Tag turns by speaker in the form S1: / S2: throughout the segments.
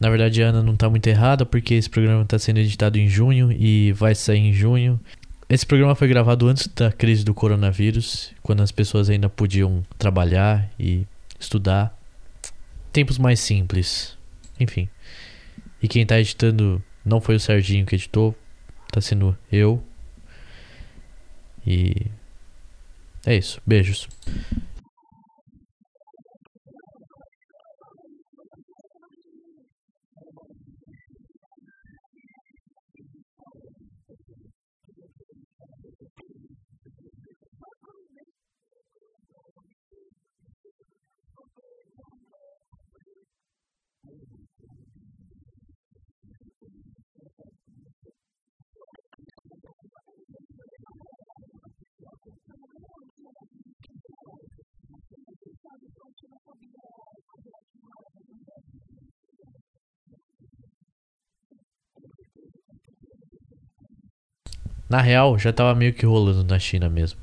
S1: Na verdade, a Ana não tá muito errada, porque esse programa está sendo editado em junho e vai sair em junho. Esse programa foi gravado antes da crise do coronavírus, quando as pessoas ainda podiam trabalhar e estudar. Tempos mais simples. Enfim. E quem tá editando não foi o Serginho que editou, tá sendo eu. E é isso. Beijos. Na real, já tava meio que rolando na China mesmo.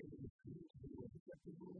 S1: acceptable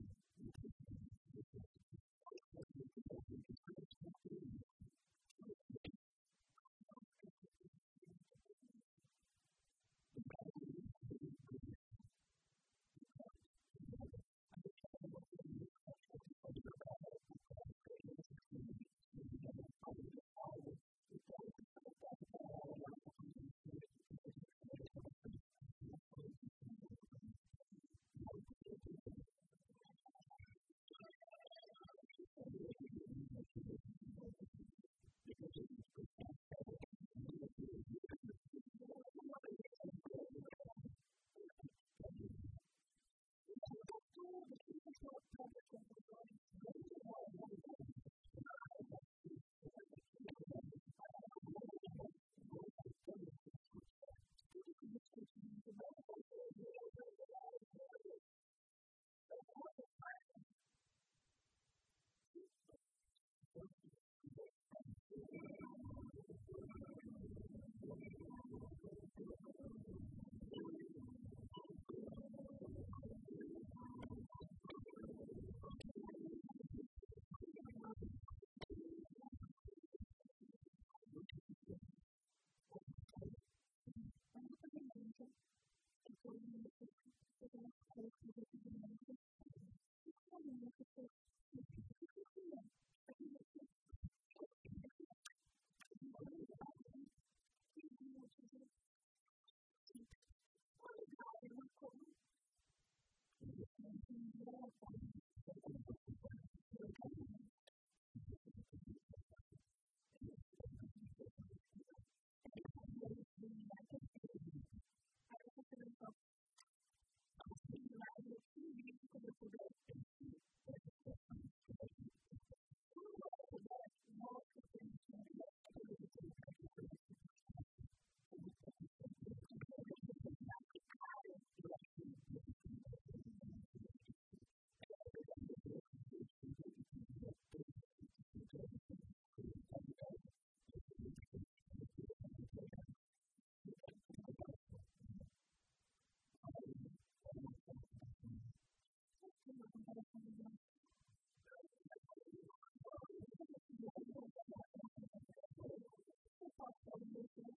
S1: truth.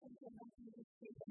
S2: something that I'm going to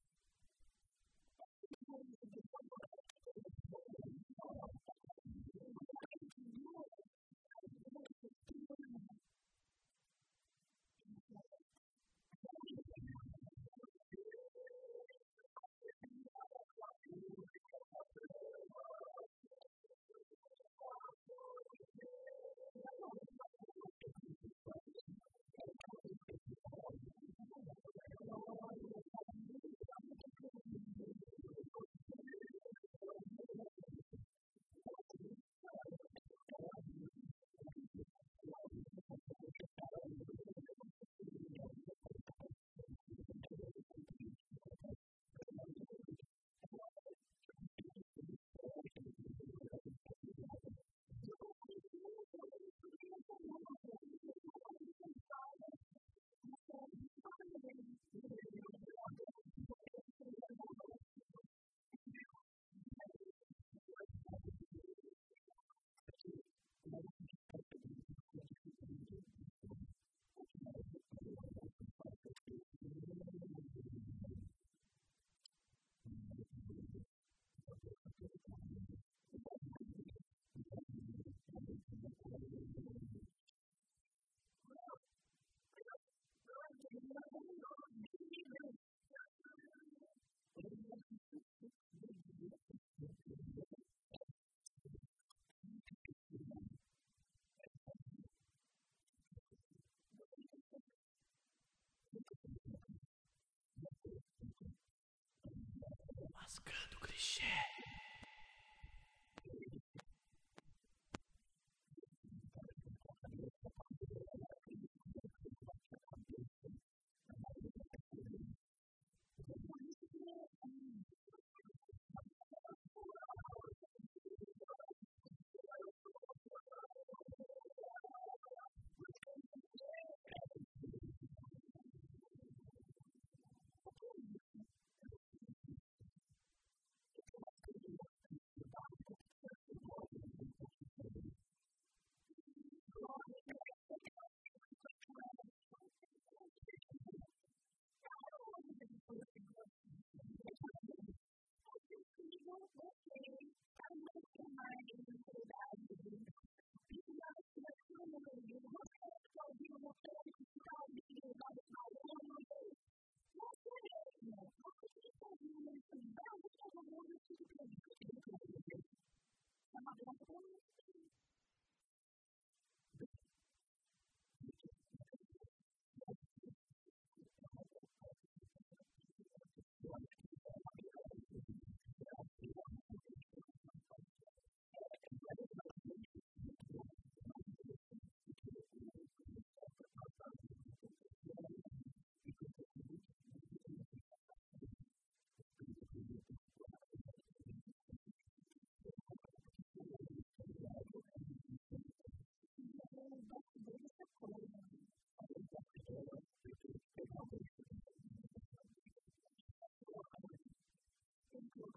S2: shit.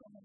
S2: come